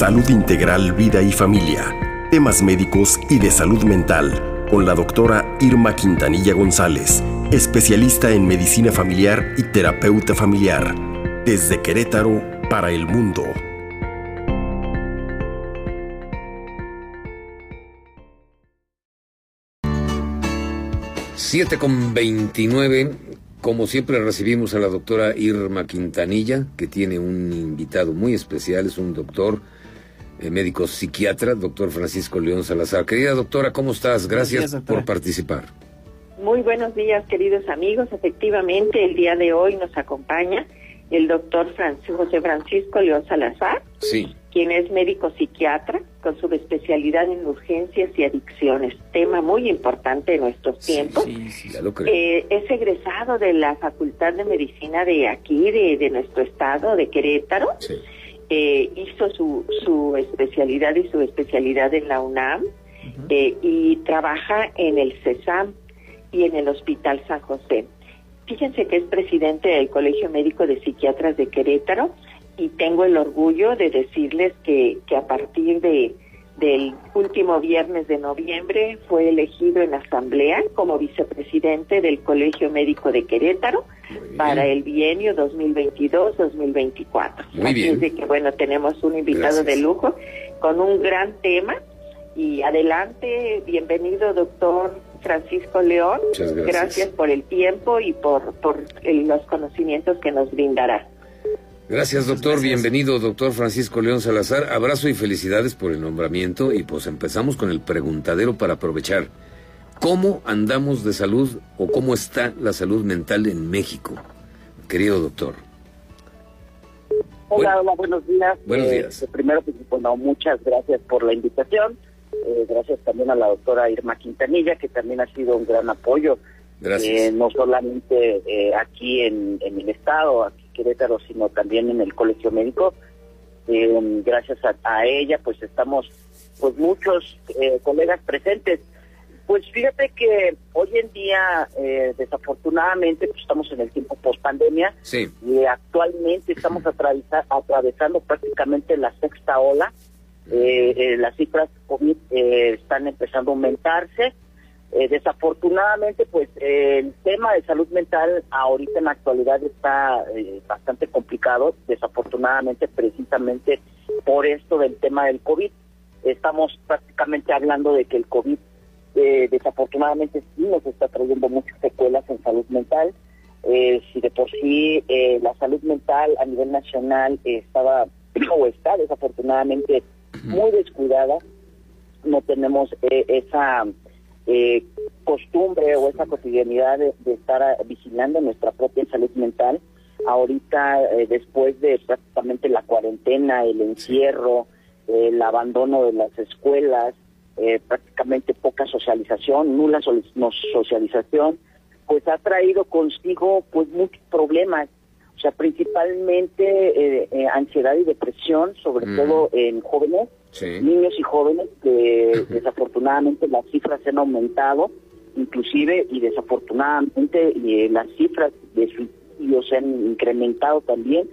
Salud Integral Vida y Familia, temas médicos y de salud mental, con la doctora Irma Quintanilla González, especialista en medicina familiar y terapeuta familiar, desde Querétaro para el mundo. Siete con veintinueve. Como siempre recibimos a la doctora Irma Quintanilla, que tiene un invitado muy especial, es un doctor eh, médico psiquiatra, doctor Francisco León Salazar. Querida doctora, ¿cómo estás? Gracias por participar. Muy buenos días, queridos amigos. Efectivamente, el día de hoy nos acompaña el doctor José Francisco León Salazar, sí. quien es médico psiquiatra con su especialidad en urgencias y adicciones, tema muy importante en nuestros tiempos. Sí, sí, ya lo creo. Eh, es egresado de la Facultad de Medicina de aquí, de, de nuestro estado, de Querétaro. Sí. Eh, hizo su, su especialidad y su especialidad en la UNAM eh, y trabaja en el CESAM y en el Hospital San José. Fíjense que es presidente del Colegio Médico de Psiquiatras de Querétaro y tengo el orgullo de decirles que, que a partir de del último viernes de noviembre fue elegido en asamblea como vicepresidente del Colegio Médico de Querétaro para el bienio 2022-2024. Muy bien. Así de que bueno, tenemos un invitado Gracias. de lujo con un gran tema y adelante, bienvenido doctor Francisco León. Muchas gracias. por el tiempo y por, por el- los conocimientos que nos brindará. Gracias, doctor. Bienvenido, doctor Francisco León Salazar. Abrazo y felicidades por el nombramiento. Y pues empezamos con el preguntadero para aprovechar. ¿Cómo andamos de salud o cómo está la salud mental en México? Querido doctor. Hola, hola, buenos días. Buenos Eh, días. Primero, pues, bueno, muchas gracias por la invitación. Eh, gracias también a la doctora Irma Quintanilla, que también ha sido un gran apoyo, Gracias. eh, no solamente eh, aquí en, en el Estado, aquí en Querétaro, sino también en el Colegio Médico. Eh, gracias a, a ella, pues estamos pues muchos eh, colegas presentes. Pues fíjate que hoy en día, eh, desafortunadamente, pues estamos en el tiempo post pandemia Sí, y actualmente estamos atravesa- atravesando prácticamente la sexta ola. Eh, eh, las cifras COVID eh, están empezando a aumentarse. Eh, desafortunadamente, pues el tema de salud mental ahorita en la actualidad está eh, bastante complicado, desafortunadamente precisamente por esto del tema del COVID. Estamos prácticamente hablando de que el COVID eh, desafortunadamente sí nos está trayendo muchas secuelas en salud mental. Eh, si de por sí eh, la salud mental a nivel nacional estaba o está desafortunadamente muy descuidada, no tenemos esa eh, costumbre o esa cotidianidad de, de estar ah, vigilando nuestra propia salud mental. Ahorita, eh, después de prácticamente la cuarentena, el encierro, el abandono de las escuelas, eh, prácticamente poca socialización, nula no socialización, pues ha traído consigo pues muchos problemas, o sea, principalmente eh, eh, ansiedad y depresión, sobre Mm. todo en jóvenes, sí. niños y jóvenes que desafortunadamente las cifras han aumentado, inclusive y desafortunadamente eh, las cifras de suicidios se han incrementado también.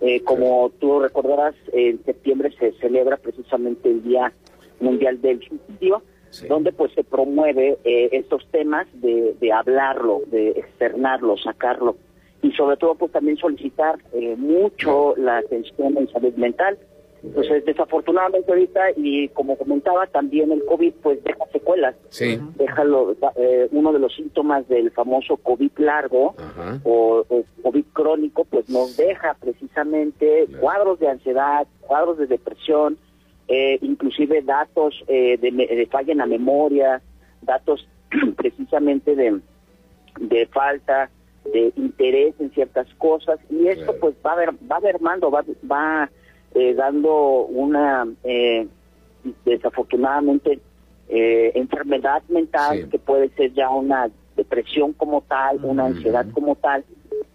Eh, como tú recordarás, en septiembre se celebra precisamente el Día Mundial del Suicidio, Sí. donde pues se promueve eh, estos temas de, de hablarlo, de externarlo, sacarlo y sobre todo pues también solicitar eh, mucho la atención en salud mental. Entonces desafortunadamente ahorita y como comentaba también el COVID pues deja secuelas, Sí. deja lo- eh, uno de los síntomas del famoso COVID largo Ajá. o, o COVID crónico, pues nos deja precisamente Claro. cuadros de ansiedad, cuadros de depresión, eh, inclusive datos eh, de, de falla en la memoria, datos precisamente de, de falta de interés en ciertas cosas y esto Claro. pues va ver, va mermando, va, va eh, dando una eh, desafortunadamente eh, enfermedad mental Sí. que puede ser ya una depresión como tal, una ansiedad como tal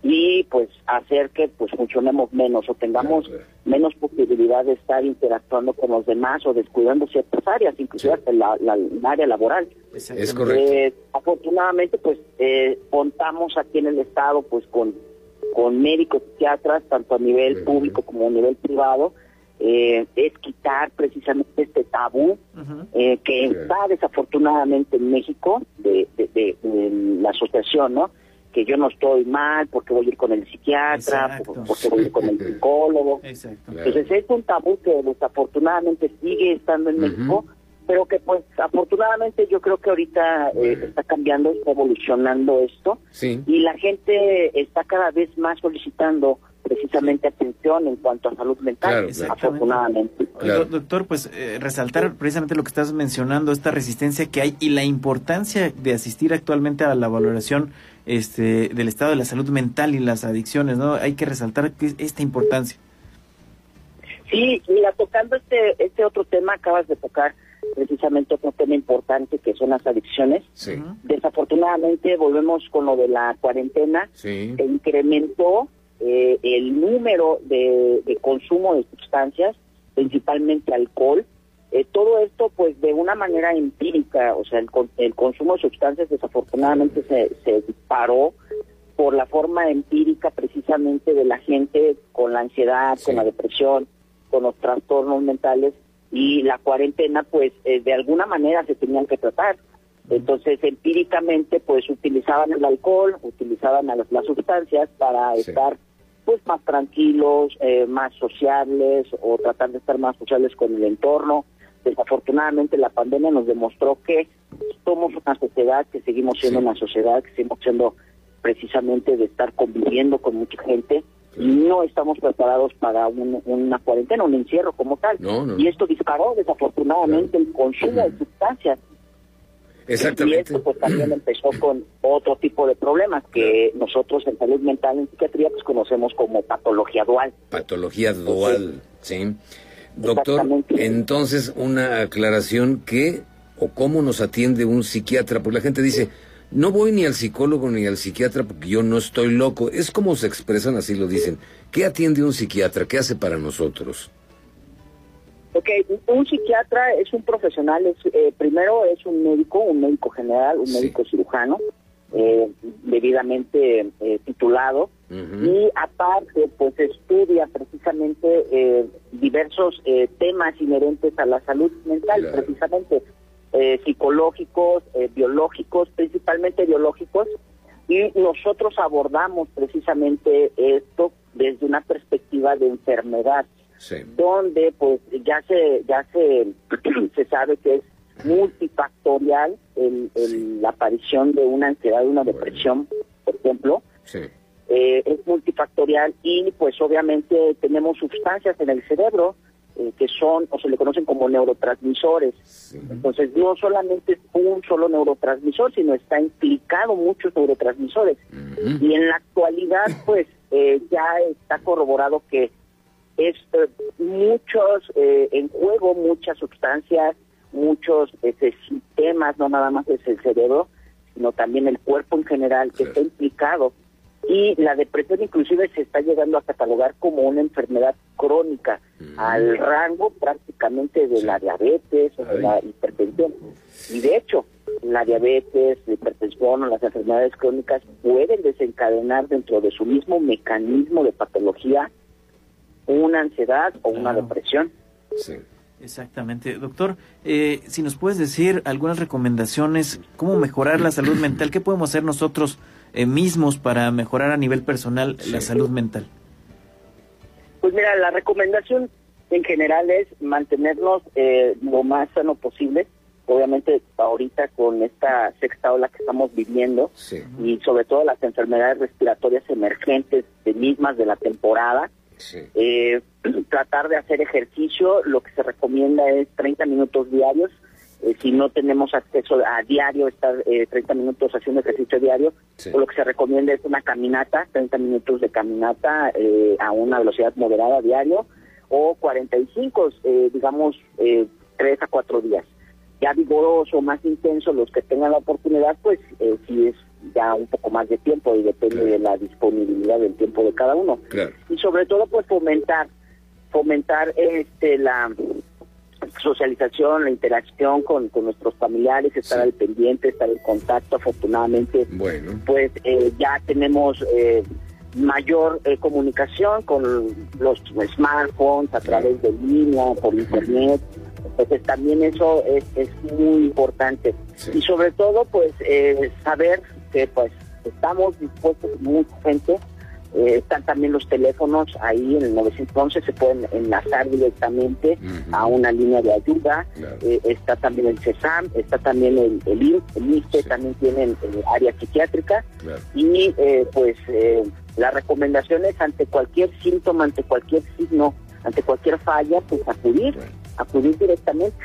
y pues hacer que pues funcionemos menos o tengamos Claro, claro. menos posibilidad de estar interactuando con los demás o descuidando ciertas áreas, inclusive Sí. hasta la, área laboral. Es correcto. Eh, afortunadamente, pues eh, contamos aquí en el estado, pues con con médicos psiquiatras tanto a nivel público como a nivel privado eh, es quitar precisamente este tabú eh, que está desafortunadamente en México de, de, la asociación, ¿no? Que yo no estoy mal porque voy a ir con el psiquiatra, porque voy a ir con el psicólogo. Entonces es un tabú que desafortunadamente sigue estando en México, pero que pues afortunadamente yo creo que ahorita eh, está cambiando, está evolucionando esto. Y la gente está cada vez más solicitando precisamente atención en cuanto a salud mental, afortunadamente. Doctor, pues eh, resaltar precisamente lo que estás mencionando, esta resistencia que hay y la importancia de asistir actualmente a la valoración este, del estado de la salud mental y las adicciones, ¿no? Hay que resaltar esta importancia. Sí, mira, tocando este, este otro tema, acabas de tocar precisamente otro tema importante que son las adicciones. Desafortunadamente volvemos con lo de la cuarentena, sí. que incrementó eh, el número de, consumo de sustancias, principalmente alcohol, eh, todo esto pues de una manera empírica, o sea, el, el consumo de sustancias desafortunadamente se, se disparó por la forma empírica precisamente de la gente con la ansiedad, con la depresión, con los trastornos mentales y la cuarentena pues eh, de alguna manera se tenían que tratar. Entonces empíricamente pues utilizaban el alcohol, utilizaban las, las sustancias para estar pues más tranquilos, eh, más sociables o tratar de estar más sociables con el entorno. Desafortunadamente la pandemia nos demostró que somos una sociedad, que seguimos siendo una sociedad, que seguimos siendo precisamente de estar conviviendo con mucha gente. Y no estamos preparados para una cuarentena, un encierro como tal. Y esto disparó desafortunadamente el consumo de sustancias Exactamente. Y esto pues también empezó con otro tipo de problemas que nosotros en salud mental, en psiquiatría, pues conocemos como patología dual. Patología dual, sí. Doctor, entonces una aclaración, ¿qué o cómo nos atiende un psiquiatra? Porque la gente dice, no voy ni al psicólogo ni al psiquiatra porque yo no estoy loco. Es como se expresan, así lo dicen. ¿Qué atiende un psiquiatra? ¿Qué hace para nosotros? Ok, un psiquiatra es un profesional, es, eh, primero es un médico, un médico general, un médico cirujano, eh, debidamente eh, titulado, y aparte pues estudia precisamente diversos temas inherentes a la salud mental, precisamente psicológicos, biológicos, principalmente biológicos, y nosotros abordamos precisamente esto desde una perspectiva de enfermedad donde pues ya se ya se, se sabe que es multifactorial el, la aparición de una ansiedad, de una depresión, por ejemplo. Eh, es multifactorial y pues obviamente tenemos sustancias en el cerebro eh, que son o se le conocen como neurotransmisores. Entonces no solamente es un solo neurotransmisor, sino está implicado muchos neurotransmisores. Y en la actualidad pues eh, ya está corroborado que es eh, muchos eh, en juego, muchas sustancias, muchos este, sistemas, no nada más es el cerebro, sino también el cuerpo en general que está implicado. Y la depresión inclusive se está llegando a catalogar como una enfermedad crónica, al rango prácticamente de la diabetes o de la hipertensión. Y de hecho, la diabetes, la hipertensión o las enfermedades crónicas pueden desencadenar dentro de su mismo mecanismo de patología una ansiedad o una depresión. Sí. Exactamente. Doctor, eh, si nos puedes decir algunas recomendaciones, cómo mejorar la salud mental, ¿qué podemos hacer nosotros eh, mismos para mejorar a nivel personal la salud mental? Pues mira, la recomendación en general es mantenernos eh, lo más sano posible. Obviamente ahorita con esta sexta ola que estamos viviendo y sobre todo las enfermedades respiratorias emergentes de mismas de la temporada, eh, tratar de hacer ejercicio, lo que se recomienda es 30 minutos diarios. Eh, si no tenemos acceso a diario, estar eh, 30 minutos haciendo ejercicio diario, lo que se recomienda es una caminata, 30 minutos de caminata eh, a una velocidad moderada diario, o 45, eh, digamos, eh, 3 a 4 días. Ya vigoroso, más intenso, los que tengan la oportunidad, pues si es ya un poco más de tiempo y depende de la disponibilidad del tiempo de cada uno. Y sobre todo pues fomentar fomentar este la socialización, la interacción con, nuestros familiares, estar al pendiente, estar en contacto. Afortunadamente, bueno. pues eh, ya tenemos eh, mayor eh, comunicación con los smartphones a través de línea, por internet. Entonces también eso es, es muy importante. Y sobre todo, pues, eh, saber que pues estamos dispuestos, mucha gente, eh, están también los teléfonos ahí en el 911, se pueden enlazar directamente a una línea de ayuda. Eh, está también el CESAM, está también el, el ISTE, también tienen área psiquiátrica. Y eh, pues las recomendaciones ante cualquier síntoma, ante cualquier signo, ante cualquier falla, pues acudir, acudir directamente.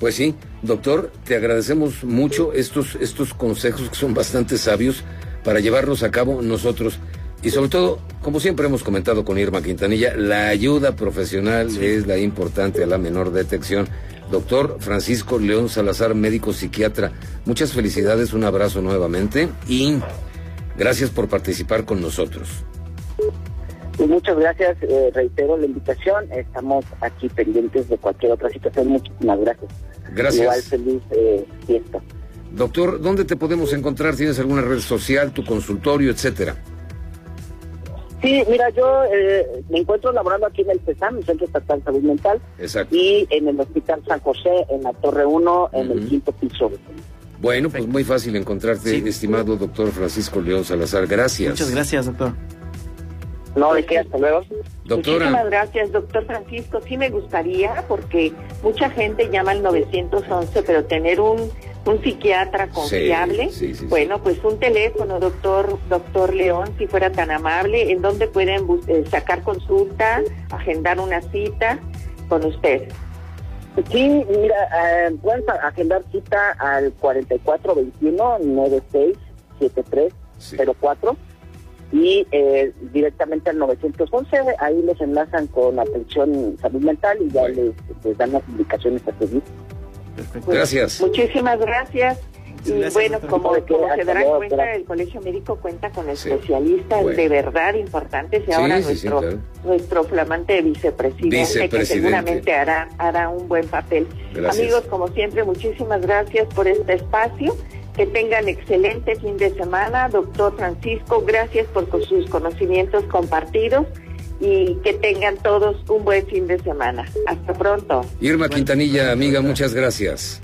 Pues sí, doctor, te agradecemos mucho estos, estos consejos que son bastante sabios para llevarlos a cabo nosotros. Y sobre todo, como siempre hemos comentado con Irma Quintanilla, la ayuda profesional es la importante a la menor detección. Doctor Francisco León Salazar, médico psiquiatra, muchas felicidades, un abrazo nuevamente y gracias por participar con nosotros. Y muchas gracias, eh, reitero la invitación, estamos aquí pendientes de cualquier otra situación, muchísimas gracias. Gracias. Igual feliz eh, fiesta. Doctor, ¿dónde te podemos encontrar? ¿Tienes alguna red social, tu consultorio, etcétera? Sí, mira, yo eh, me encuentro laborando aquí en el CESAM, el Centro Estatal de Salud Mental, Exacto. y en el Hospital San José, en la Torre 1, en el quinto piso. Bueno, pues muy fácil encontrarte, estimado doctor Francisco León Salazar. Gracias. Muchas gracias, doctor. No, de qué, hasta luego. Doctora. Muchísimas gracias, doctor Francisco. Sí me gustaría, porque mucha gente llama al 911, pero tener un un psiquiatra confiable. bueno, pues un teléfono, doctor, doctor León, si fuera tan amable, en donde pueden eh, sacar consulta, agendar una cita con usted. Sí, mira, eh, pueden agendar cita al 4421-967304 y eh, directamente al 911. Ahí les enlazan con atención salud mental y ya les, dan las indicaciones a seguir. Gracias. Muchísimas gracias. Y bueno, como, se darán cuenta, el Colegio Médico cuenta con especialistas de verdad importantes y ahora nuestro, nuestro flamante vicepresidente, que seguramente hará, hará un buen papel. Amigos, como siempre, muchísimas gracias por este espacio. Que tengan excelente fin de semana. Doctor Francisco, gracias por sus conocimientos compartidos y que tengan todos un buen fin de semana. Hasta pronto. Irma Quintanilla, amiga, muchas gracias.